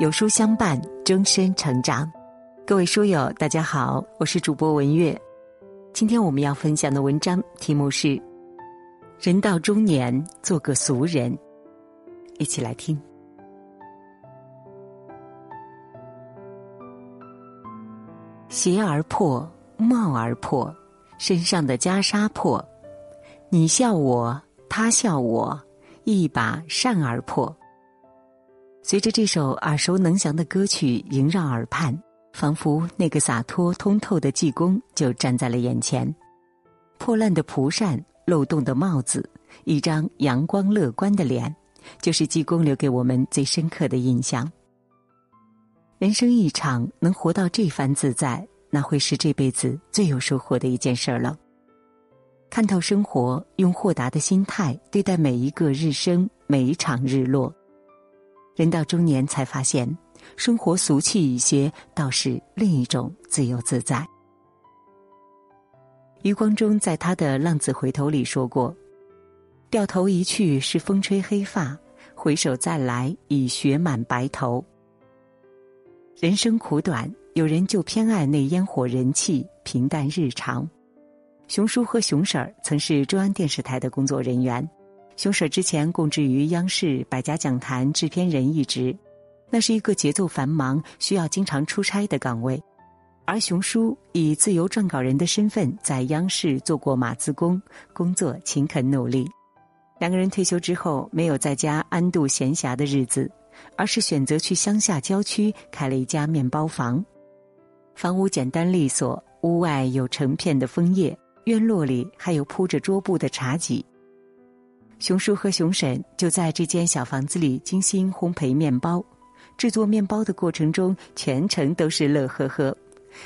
有书相伴，终身成长。各位书友，大家好，我是主播文月。今天我们要分享的文章题目是《人到中年做个俗人》，一起来听。鞋儿破，帽儿破，身上的袈裟破，你笑我，他笑我，一把扇儿破。随着这首耳熟能详的歌曲萦绕耳畔，仿佛那个洒脱通透的济公就站在了眼前。破烂的蒲扇，漏洞的帽子，一张阳光乐观的脸，就是济公留给我们最深刻的印象。人生一场，能活到这番自在，那会是这辈子最有收获的一件事儿了。看透生活，用豁达的心态对待每一个日升，每一场日落。人到中年，才发现生活俗气一些，倒是另一种自由自在。余光中在他的《浪子回头》里说过：“掉头一去是风吹黑发，回首再来已雪满白头。”人生苦短，有人就偏爱那烟火人气、平淡日常。熊叔和熊婶儿曾是中央电视台的工作人员。熊舍之前供职于央视《百家讲坛》制片人一职，那是一个节奏繁忙、需要经常出差的岗位。而熊叔以自由撰稿人的身份在央视做过码字工，工作勤恳努力。两个人退休之后，没有在家安度闲暇的日子，而是选择去乡下郊区开了一家面包房。房屋简单利索，屋外有成片的枫叶，院落里还有铺着桌布的茶几。熊叔和熊婶就在这间小房子里精心烘焙面包，制作面包的过程中全程都是乐呵呵，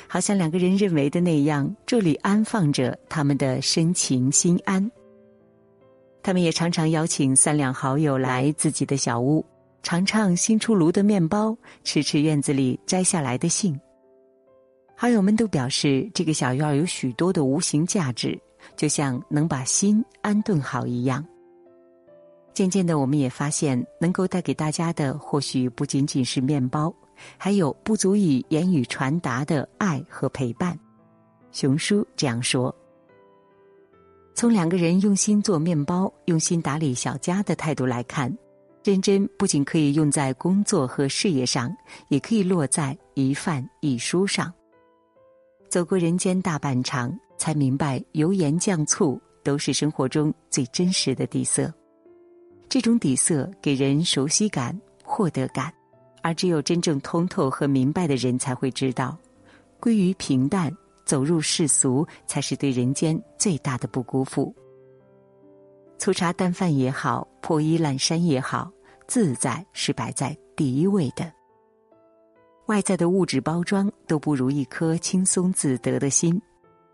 好像两个人认为的那样，这里安放着他们的深情心安。他们也常常邀请三两好友来自己的小屋，尝尝新出炉的面包，吃吃院子里摘下来的杏。好友们都表示，这个小院有许多的无形价值，就像能把心安顿好一样。渐渐的，我们也发现，能够带给大家的或许不仅仅是面包，还有不足以言语传达的爱和陪伴。熊叔这样说：“从两个人用心做面包、用心打理小家的态度来看，认真不仅可以用在工作和事业上，也可以落在一饭一书上。走过人间大半场，才明白油盐酱醋都是生活中最真实的底色。”这种底色给人熟悉感、获得感，而只有真正通透和明白的人才会知道，归于平淡，走入世俗，才是对人间最大的不辜负。粗茶淡饭也好，破衣烂衫也好，自在是摆在第一位的。外在的物质包装都不如一颗轻松自得的心，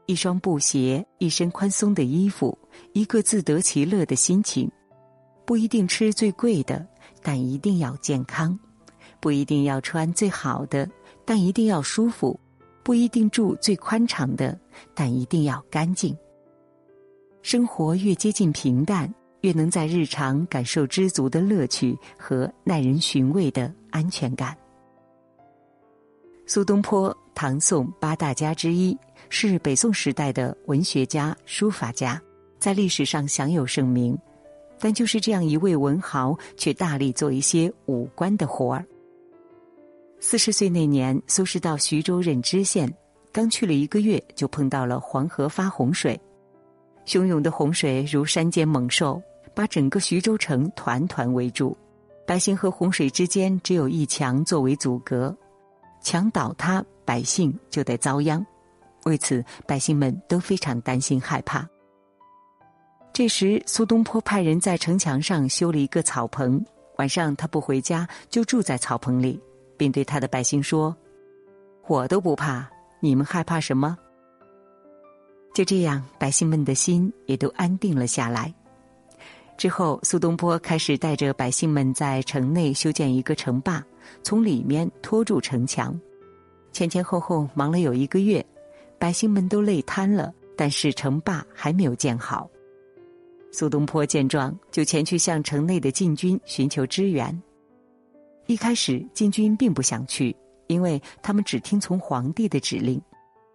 一双布鞋，一身宽松的衣服，一个自得其乐的心情。不一定吃最贵的，但一定要健康；不一定要穿最好的，但一定要舒服；不一定住最宽敞的，但一定要干净。生活越接近平淡，越能在日常感受知足的乐趣和耐人寻味的安全感。苏东坡，唐宋八大家之一，是北宋时代的文学家、书法家，在历史上享有盛名。但就是这样一位文豪，却大力做一些武官的活儿。四十岁那年，苏轼到徐州任知县，刚去了一个月，就碰到了黄河发洪水，汹涌的洪水如山间猛兽，把整个徐州城团团围住。百姓和洪水之间只有一墙作为阻隔，墙倒塌，百姓就得遭殃。为此，百姓们都非常担心害怕。这时，苏东坡派人在城墙上修了一个草棚，晚上他不回家，就住在草棚里，并对他的百姓说：“我都不怕，你们害怕什么？”就这样，百姓们的心也都安定了下来。之后，苏东坡开始带着百姓们在城内修建一个城坝，从里面拖住城墙。前前后后忙了有一个月，百姓们都累瘫了，但是城坝还没有建好。苏东坡见状，就前去向城内的禁军寻求支援。一开始禁军并不想去，因为他们只听从皇帝的指令。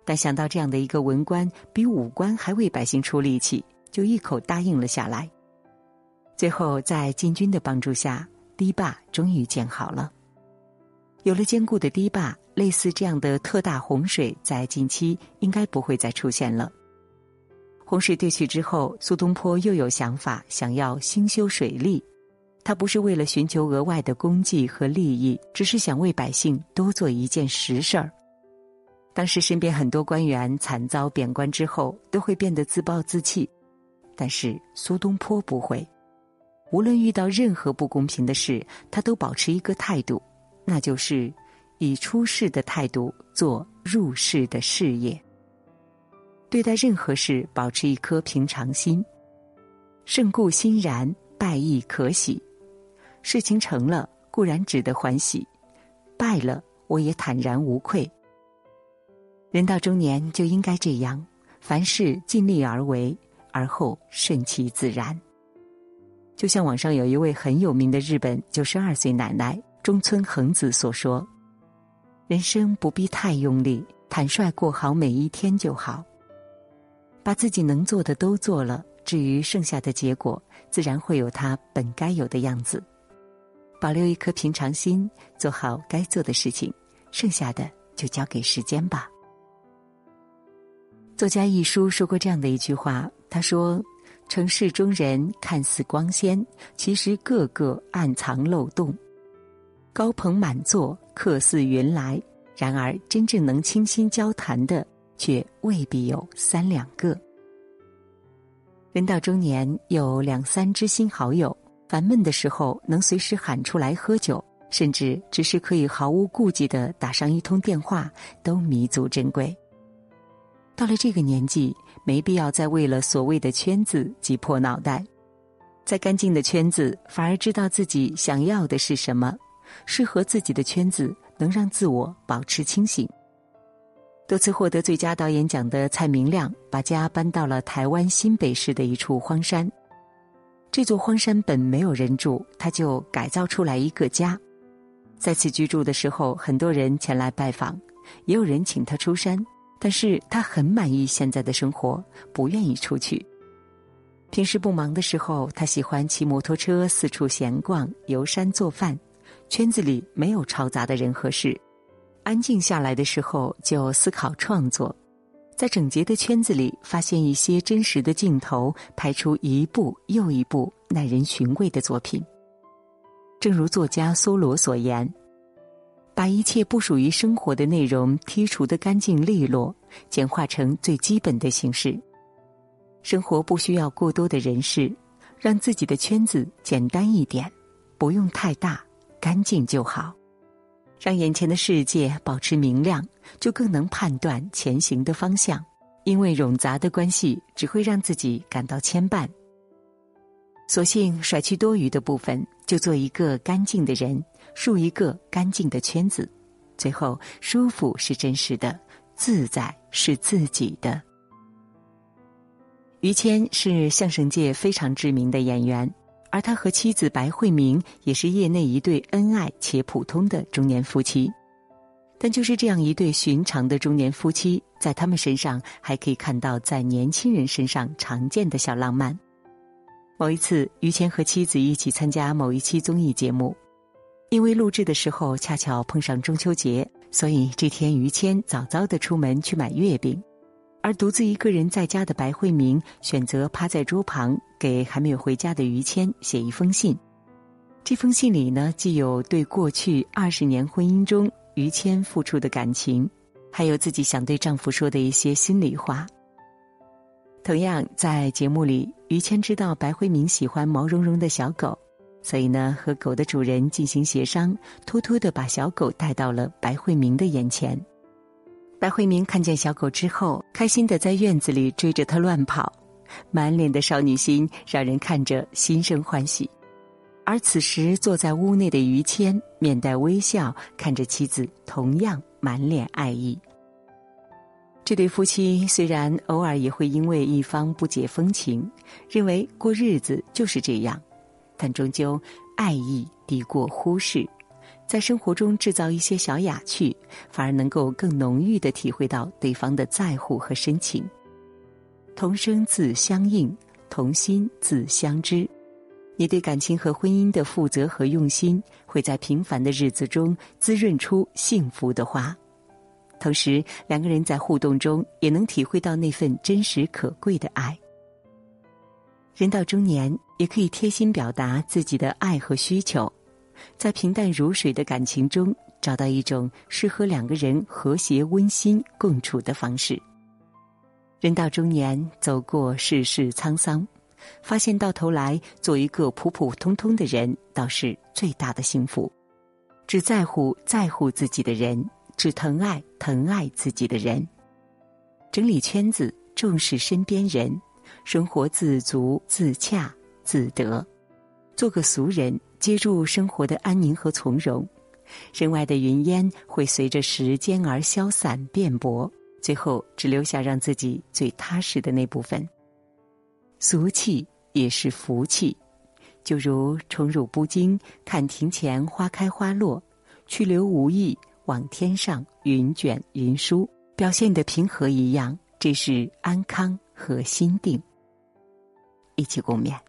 但想到这样的一个文官比武官还为百姓出力气，就一口答应了下来。最后，在禁军的帮助下，堤坝终于建好了。有了坚固的堤坝，类似这样的特大洪水在近期应该不会再出现了。洪水退去之后，苏东坡又有想法，想要兴修水利。他不是为了寻求额外的功绩和利益，只是想为百姓多做一件实事儿。当时身边很多官员惨遭贬官之后，都会变得自暴自弃，但是苏东坡不会。无论遇到任何不公平的事，他都保持一个态度，那就是以出世的态度做入世的事业。对待任何事，保持一颗平常心。胜固欣然，败亦可喜。事情成了，固然值得欢喜；败了，我也坦然无愧。人到中年就应该这样，凡事尽力而为，而后顺其自然。就像网上有一位很有名的日本九十二岁奶奶中村恒子所说：“人生不必太用力，坦率过好每一天就好。把自己能做的都做了，至于剩下的结果，自然会有它本该有的样子。保留一颗平常心，做好该做的事情，剩下的就交给时间吧。”作家一书说过这样的一句话，他说：“城市中人看似光鲜，其实个个暗藏漏洞。高朋满座，客似云来，然而真正能倾心交谈的，却未必有三两个。人到中年，有两三知心好友，烦闷的时候能随时喊出来喝酒，甚至只是可以毫无顾忌的打上一通电话，都弥足珍贵。”到了这个年纪，没必要再为了所谓的圈子挤破脑袋，在干净的圈子，反而知道自己想要的是什么，适合自己的圈子能让自我保持清醒。多次获得最佳导演奖的蔡明亮，把家搬到了台湾新北市的一处荒山。这座荒山本没有人住，他就改造出来一个家。在此居住的时候，很多人前来拜访，也有人请他出山。但是他很满意现在的生活，不愿意出去。平时不忙的时候，他喜欢骑摩托车四处闲逛、游山做饭。圈子里没有嘈杂的人和事，安静下来的时候就思考创作，在整洁的圈子里发现一些真实的镜头，拍出一部又一部耐人寻味的作品。正如作家梭罗所言。把一切不属于生活的内容剔除的干净利落，简化成最基本的形式。生活不需要过多的人事，让自己的圈子简单一点，不用太大，干净就好。让眼前的世界保持明亮，就更能判断前行的方向。因为冗杂的关系只会让自己感到牵绊。索性甩去多余的部分，就做一个干净的人。树一个干净的圈子，最后舒服是真实的，自在是自己的。于谦是相声界非常知名的演员，而他和妻子白慧明也是业内一对恩爱且普通的中年夫妻。但就是这样一对寻常的中年夫妻，在他们身上还可以看到在年轻人身上常见的小浪漫。某一次，于谦和妻子一起参加某一期综艺节目。因为录制的时候恰巧碰上中秋节，所以这天于谦早早的出门去买月饼，而独自一个人在家的白慧明选择趴在桌旁给还没有回家的于谦写一封信。这封信里呢，既有对过去二十年婚姻中于谦付出的感情，还有自己想对丈夫说的一些心里话。同样，在节目里，于谦知道白慧明喜欢毛茸茸的小狗。所以呢，和狗的主人进行协商，偷偷的把小狗带到了白慧明的眼前。白慧明看见小狗之后，开心的在院子里追着它乱跑，满脸的少女心让人看着心生欢喜。而此时坐在屋内的于谦面带微笑，看着妻子，同样满脸爱意。这对夫妻虽然偶尔也会因为一方不解风情，认为过日子就是这样。但终究，爱意抵过忽视，在生活中制造一些小雅趣，反而能够更浓郁的体会到对方的在乎和深情。同声自相应，同心自相知。你对感情和婚姻的负责和用心，会在平凡的日子中滋润出幸福的花。同时，两个人在互动中也能体会到那份真实可贵的爱。人到中年，也可以贴心表达自己的爱和需求，在平淡如水的感情中找到一种适合两个人和谐温馨共处的方式。人到中年，走过世事沧桑。发现到头来，做一个普普通通的人，倒是最大的幸福。只在乎在乎自己的人，只疼爱疼爱自己的人。整理圈子，重视身边人，生活自足自洽自得。做个俗人，接住生活的安宁和从容。身外的云烟会随着时间而消散变薄，最后只留下让自己最踏实的那部分。俗气也是福气，就如宠辱不惊，看庭前花开花落；去留无意，望天上云卷云舒。表现的平和一样，这是安康和心定。一起共勉。